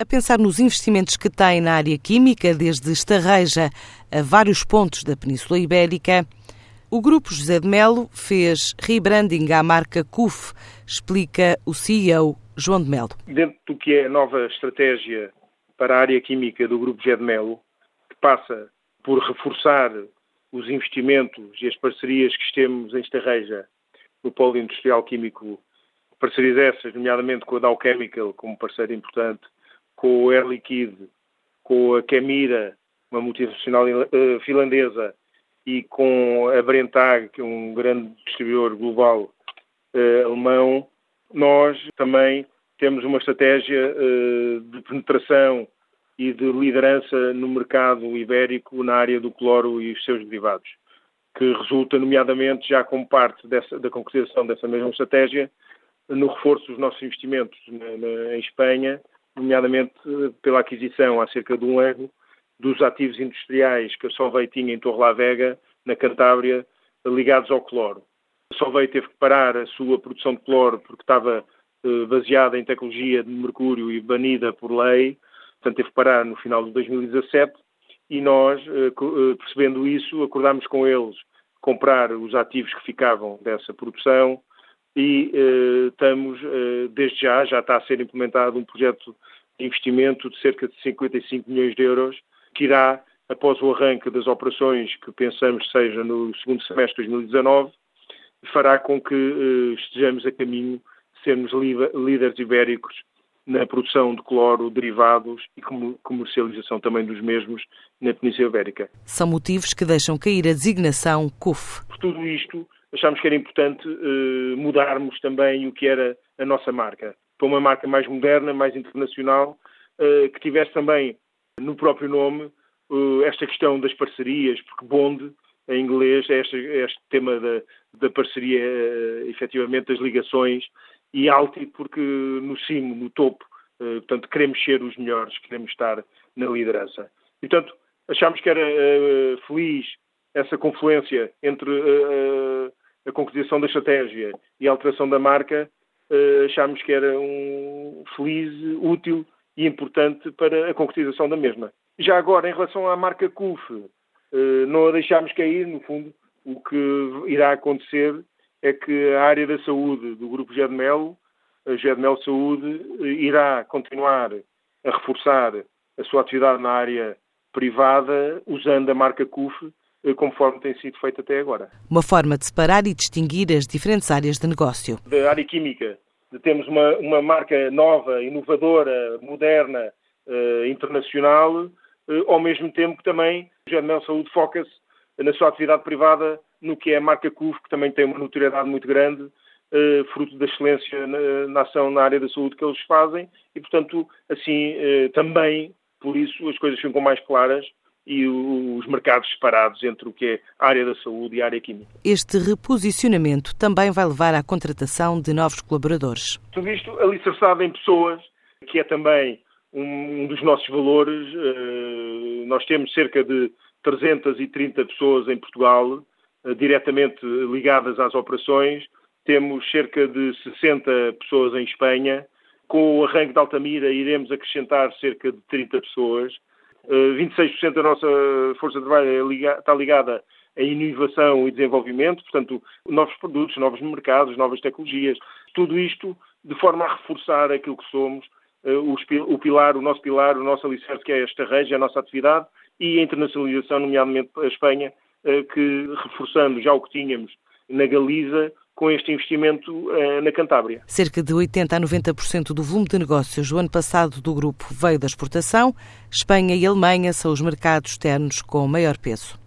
a pensar nos investimentos que tem na área química, desde Estarreja a vários pontos da Península Ibérica, o Grupo José de Melo fez rebranding à marca CUF, explica o CEO João de Melo. Dentro do que é a nova estratégia para a área química do Grupo José de Melo, que passa por reforçar os investimentos e as parcerias que temos em Estarreja no polo industrial químico, parcerias essas, nomeadamente com a Dow Chemical como parceiro importante, com o Air Liquide, com a Kemira, uma multinacional uh, finlandesa, e com a Brentag, que é um grande distribuidor global uh, alemão, nós também temos uma estratégia uh, de penetração e de liderança no mercado ibérico na área do cloro e os seus derivados, que resulta, nomeadamente, já como parte dessa, da concretização dessa mesma estratégia, no reforço dos nossos investimentos na, na, em Espanha, nomeadamente eh, pela aquisição há cerca de um ano dos ativos industriais que a Solvay tinha em Torre-la-Vega, na Cantábria, ligados ao cloro. A Solvay teve que parar a sua produção de cloro porque estava eh, baseada em tecnologia de mercúrio e banida por lei, portanto teve que parar no final de 2017 e nós, eh, percebendo isso, acordámos com eles comprar os ativos que ficavam dessa produção e eh, estamos, eh, desde já, já está a ser implementado um projeto de investimento de cerca de 55 milhões de euros, que irá, após o arranque das operações, que pensamos seja no segundo semestre de 2019, fará com que eh, estejamos a caminho de sermos líderes ibéricos na produção de cloro, derivados e comercialização também dos mesmos na Península Ibérica. São motivos que deixam cair a designação CUF. Por tudo isto, achámos que era importante uh, mudarmos também o que era a nossa marca, para uma marca mais moderna, mais internacional, uh, que tivesse também no próprio nome uh, esta questão das parcerias, porque Bond, em inglês, é este, é este tema da, da parceria, efetivamente, das ligações, e Alti, porque no cimo, no topo, portanto, queremos ser os melhores, queremos estar na liderança. E, portanto, achámos que era feliz essa confluência entre a concretização da estratégia e a alteração da marca, uh, achámos que era um feliz, útil e importante para a concretização da mesma. Já agora, em relação à marca CUF, uh, não a deixámos cair, no fundo, o que irá acontecer é que a área da saúde do Grupo GEDMEL, a GEDMEL Saúde, irá continuar a reforçar a sua atividade na área privada usando a marca CUF eh, conforme tem sido feito até agora. Uma forma de separar e distinguir as diferentes áreas de negócio. Da área química, temos uma, uma marca nova, inovadora, moderna, uh, internacional, uh, ao mesmo tempo que também o Germel Saúde foca-se na sua atividade privada no que é a marca CUF, que também tem uma notoriedade muito grande, uh, fruto da excelência na, na, ação na área da saúde que eles fazem, e portanto, assim, também, por isso, as coisas ficam mais claras e os mercados separados entre o que é a área da saúde e a área química. Este reposicionamento também vai levar à contratação de novos colaboradores. Tudo isto alicerçado em pessoas, que é também um dos nossos valores. Eh, nós temos cerca de 330 pessoas em Portugal, eh, diretamente ligadas às operações. Temos cerca de 60 pessoas em Espanha. Com o arranque de Altamira, iremos acrescentar cerca de 30 pessoas 26% eh, da nossa força de trabalho é está ligada à inovação e desenvolvimento, portanto, novos produtos, novos mercados, novas tecnologias, tudo isto de forma a reforçar aquilo que somos, eh, o pilar, o nosso pilar, o nosso alicerce, que é esta região, a nossa atividade, e a internacionalização, nomeadamente a Espanha, eh, que reforçando já o que tínhamos na Galiza, com este investimento eh, na Cantábria. Cerca de 80 a 90% do volume de negócios do ano passado do grupo veio da exportação. Espanha e Alemanha são os mercados externos com maior peso.